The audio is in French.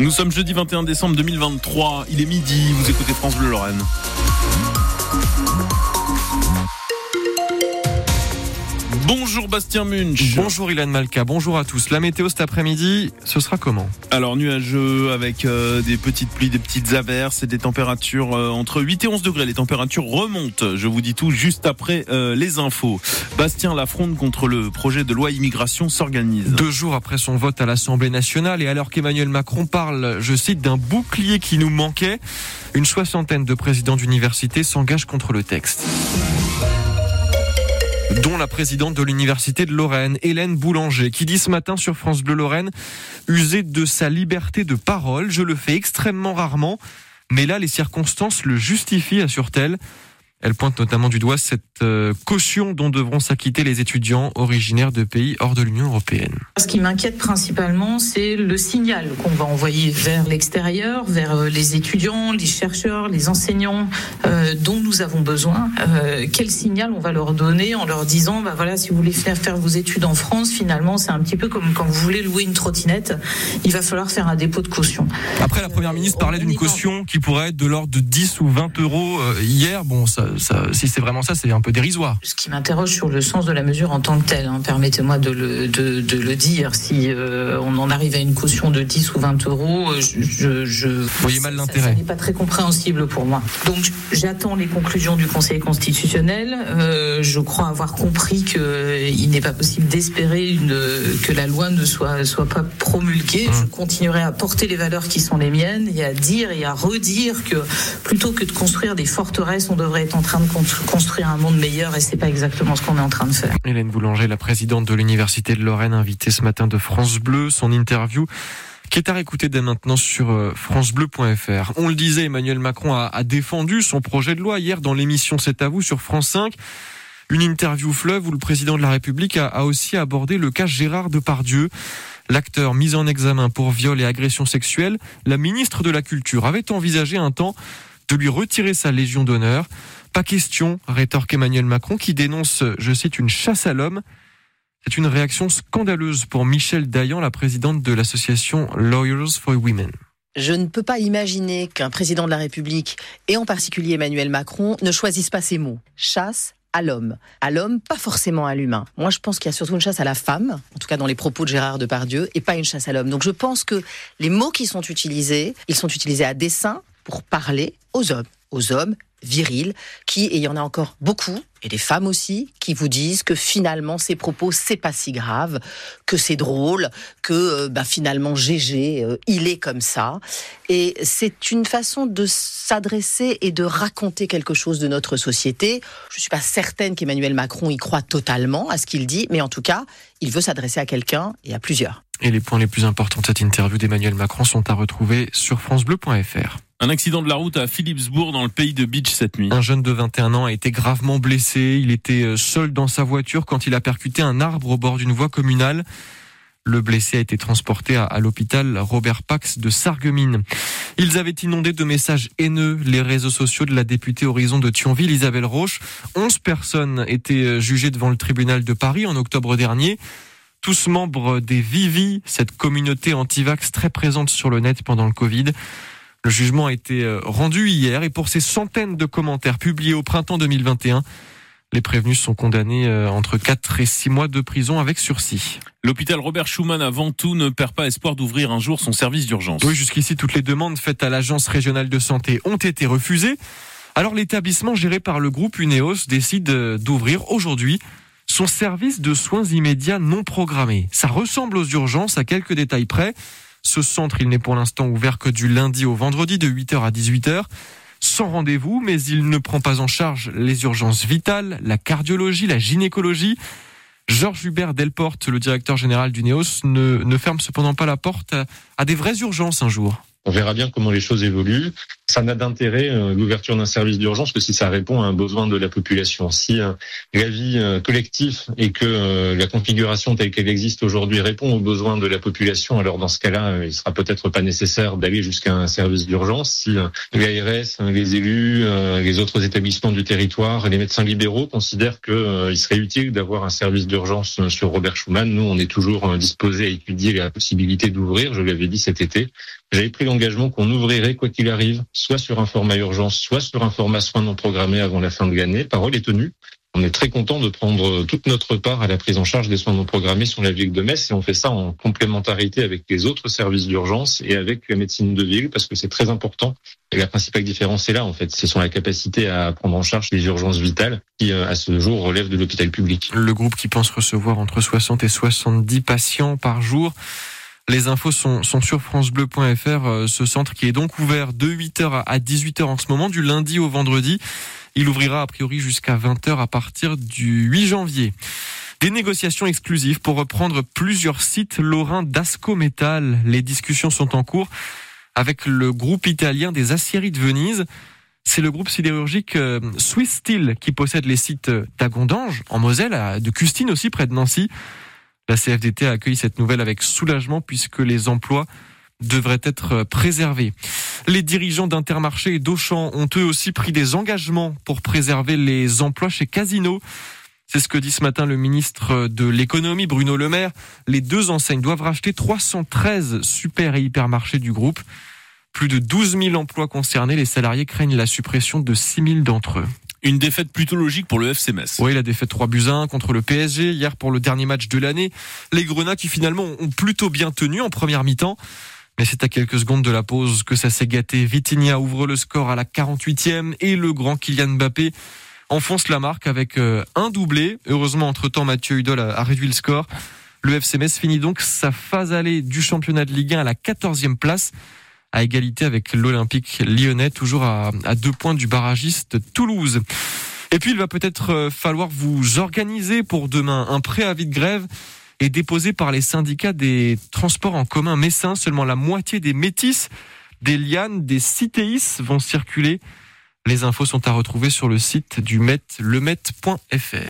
Nous sommes jeudi 21 décembre 2023. Il est midi. Vous écoutez France Bleu Lorraine. Bonjour Bastien Munch. Bonjour Ilan Malka, bonjour à tous. La météo cet après-midi, ce sera comment Alors nuageux avec euh, des petites pluies, des petites averses et des températures euh, entre 8 et 11 degrés. Les températures remontent. Je vous dis tout juste après euh, les infos. Bastien, la fronde contre le projet de loi immigration s'organise. Deux jours après son vote à l'Assemblée nationale et alors qu'Emmanuel Macron parle, je cite, d'un bouclier qui nous manquait, une soixantaine de présidents d'universités s'engagent contre le texte dont la présidente de l'Université de Lorraine, Hélène Boulanger, qui dit ce matin sur France Bleu Lorraine, user de sa liberté de parole, je le fais extrêmement rarement, mais là les circonstances le justifient, assure-t-elle. Elle pointe notamment du doigt cette euh, caution dont devront s'acquitter les étudiants originaires de pays hors de l'Union européenne. Ce qui m'inquiète principalement, c'est le signal qu'on va envoyer vers l'extérieur, vers euh, les étudiants, les chercheurs, les enseignants euh, dont nous avons besoin. Euh, quel signal on va leur donner en leur disant, bah voilà, si vous voulez faire, faire vos études en France, finalement, c'est un petit peu comme quand vous voulez louer une trottinette, il va falloir faire un dépôt de caution. Après, la première ministre parlait d'une caution qui pourrait être de l'ordre de 10 ou 20 euros hier. Bon, ça si c'est vraiment ça, c'est un peu dérisoire. Ce qui m'interroge sur le sens de la mesure en tant que telle, hein, permettez-moi de le, de, de le dire. Si euh, on en arrive à une caution de 10 ou 20 euros, euh, je, je Vous voyez mal l'intérêt. Ce n'est pas très compréhensible pour moi. Donc j'attends les conclusions du Conseil constitutionnel. Euh, je crois avoir compris qu'il n'est pas possible d'espérer que la loi ne soit, soit pas promulguée. Mmh. Je continuerai à porter les valeurs qui sont les miennes et à dire et à redire que plutôt que de construire des forteresses, on devrait être en train de construire un monde meilleur et c'est pas exactement ce qu'on est en train de faire. Hélène Boulanger, la présidente de l'Université de Lorraine, invitée ce matin de France Bleu, son interview qui est à réécouter dès maintenant sur euh, francebleu.fr. On le disait, Emmanuel Macron a, a défendu son projet de loi hier dans l'émission C'est à vous sur France 5. Une interview fleuve où le président de la République a, a aussi abordé le cas Gérard Depardieu. L'acteur mis en examen pour viol et agression sexuelle, la ministre de la Culture avait envisagé un temps de lui retirer sa Légion d'honneur. Pas question, rétorque Emmanuel Macron qui dénonce, je cite, une chasse à l'homme. C'est une réaction scandaleuse pour Michel Dayan, la présidente de l'association Lawyers for Women. Je ne peux pas imaginer qu'un président de la République, et en particulier Emmanuel Macron, ne choisisse pas ces mots. Chasse à l'homme. À l'homme, pas forcément à l'humain. Moi, je pense qu'il y a surtout une chasse à la femme, en tout cas dans les propos de Gérard Depardieu, et pas une chasse à l'homme. Donc je pense que les mots qui sont utilisés, ils sont utilisés à dessein pour parler aux hommes, aux hommes virils, qui, et il y en a encore beaucoup, et des femmes aussi, qui vous disent que finalement ces propos, c'est pas si grave, que c'est drôle, que euh, bah, finalement GG, euh, il est comme ça. Et c'est une façon de s'adresser et de raconter quelque chose de notre société. Je suis pas certaine qu'Emmanuel Macron y croit totalement à ce qu'il dit, mais en tout cas, il veut s'adresser à quelqu'un et à plusieurs. Et les points les plus importants de cette interview d'Emmanuel Macron sont à retrouver sur francebleu.fr. Un accident de la route à Philipsbourg dans le pays de Beach cette nuit. Un jeune de 21 ans a été gravement blessé. Il était euh, seul dans sa voiture quand il a percuté un arbre au bord d'une voie communale. Le blessé a été transporté à, l'hôpital Robert Pax de Sarreguemines. Ils avaient inondé de messages haineux les réseaux sociaux de la députée Horizon de Thionville, Isabelle Roche. Onze personnes étaient euh, jugées devant le tribunal de Paris en octobre dernier. Tous membres des Vivi, cette communauté anti-vax très présente sur le net pendant le Covid. Le jugement a été euh, rendu hier et pour ces centaines de commentaires publiés au printemps 2021, les prévenus sont condamnés euh, entre 4 et 6 mois de prison avec sursis. L'hôpital Robert Schumann à Ventoux ne perd pas espoir d'ouvrir un jour son service d'urgence. Oui, jusqu'ici, toutes les demandes faites à l'Agence régionale de santé ont été refusées. Alors l'établissement géré par le groupe Uneos décide euh, d'ouvrir aujourd'hui son service de soins immédiats non programmés. Ça ressemble aux urgences à quelques détails près. Ce centre, il n'est pour l'instant ouvert que du lundi au vendredi de 8h à 18h sans rendez-vous, mais il ne prend pas en charge les urgences vitales, la cardiologie, la gynécologie. Georges Hubert Delporte, le directeur général du NEOS, ne, ferme cependant pas la porte à des vraies urgences un jour. On verra bien comment les choses évoluent. Ça n'a d'intérêt euh, l'ouverture d'un service d'urgence que si ça répond à un besoin de la population. Si euh, l'avis euh, collectif et que la configuration telle qu'elle existe aujourd'hui répond aux besoins de la population, alors dans ce cas-là, il sera peut-être pas nécessaire d'aller jusqu'à un service d'urgence. Si l'ARS, les élus, les autres établissements du territoire, les médecins libéraux considèrent qu'il serait utile d'avoir un service d'urgence sur Robert Schuman, nous on est toujours disposés à étudier la possibilité d'ouvrir. Je l'avais dit cet été. J'avais pris l'engagement qu'on ouvrirait quoi qu'il arrive, soit sur un format urgence, soit sur un format soins non programmés avant la fin de l'année. Parole est tenue. On est très content de prendre toute notre part à la prise en charge des soins non programmés sur la ville de Metz et on fait ça en complémentarité avec les autres services d'urgence et avec la médecine de ville parce que c'est très important. Et la principale différence est là en fait, c'est sur la capacité à prendre en charge les urgences vitales qui euh, à ce jour relèvent de l'hôpital public. Le groupe qui pense recevoir entre 60 et 70 patients par jour les infos sont, sur francebleu.fr, euh, ce centre qui est donc ouvert de 8h à 18h en ce moment, du lundi au vendredi. Il ouvrira a priori jusqu'à 20h à partir du 8 janvier. Des négociations exclusives pour reprendre plusieurs sites lorrains d'Asco Metal. Les discussions sont en cours avec le groupe italien des aciéries de Venise. C'est le groupe sidérurgique euh, Swiss Steel qui possède les sites d'Agondange en Moselle, de Custine aussi près de Nancy. La CFDT a accueilli cette nouvelle avec soulagement puisque les emplois devraient être préservés. Les dirigeants d'Intermarché et d'Auchan ont eux aussi pris des engagements pour préserver les emplois chez Casino. C'est ce que dit ce matin le ministre de l'économie Bruno Le Maire. Les deux enseignes doivent racheter 313 super et hypermarchés du groupe. Plus de 12 000 emplois concernés, les salariés craignent la suppression de 6 000 d'entre eux. Une défaite plutôt logique pour le FC Metz. Oui, la défaite 3 buts 1 contre le PSG hier pour le dernier match de l'année. Les Grenats qui finalement ont plutôt bien tenu en première mi-temps. Mais c'est à quelques secondes de la pause que ça s'est gâté. Vitinha ouvre le score à la 48e et le grand Kylian Mbappé enfonce la marque avec euh, un doublé. Heureusement, entre-temps, Mathieu Hudol a réduit le score. Le FC Metz finit donc sa phase allée du championnat de Ligue 1 à la 14e place à égalité avec l'Olympique lyonnais, toujours à, deux points du barragiste Toulouse. Et puis il va peut-être euh, falloir vous organiser pour demain. Un préavis de grève est déposé par les syndicats des transports en commun messins. Seulement la moitié des métis, des lianes, des citéis vont circuler. Les infos sont à retrouver sur le site du Met, lemet.fr.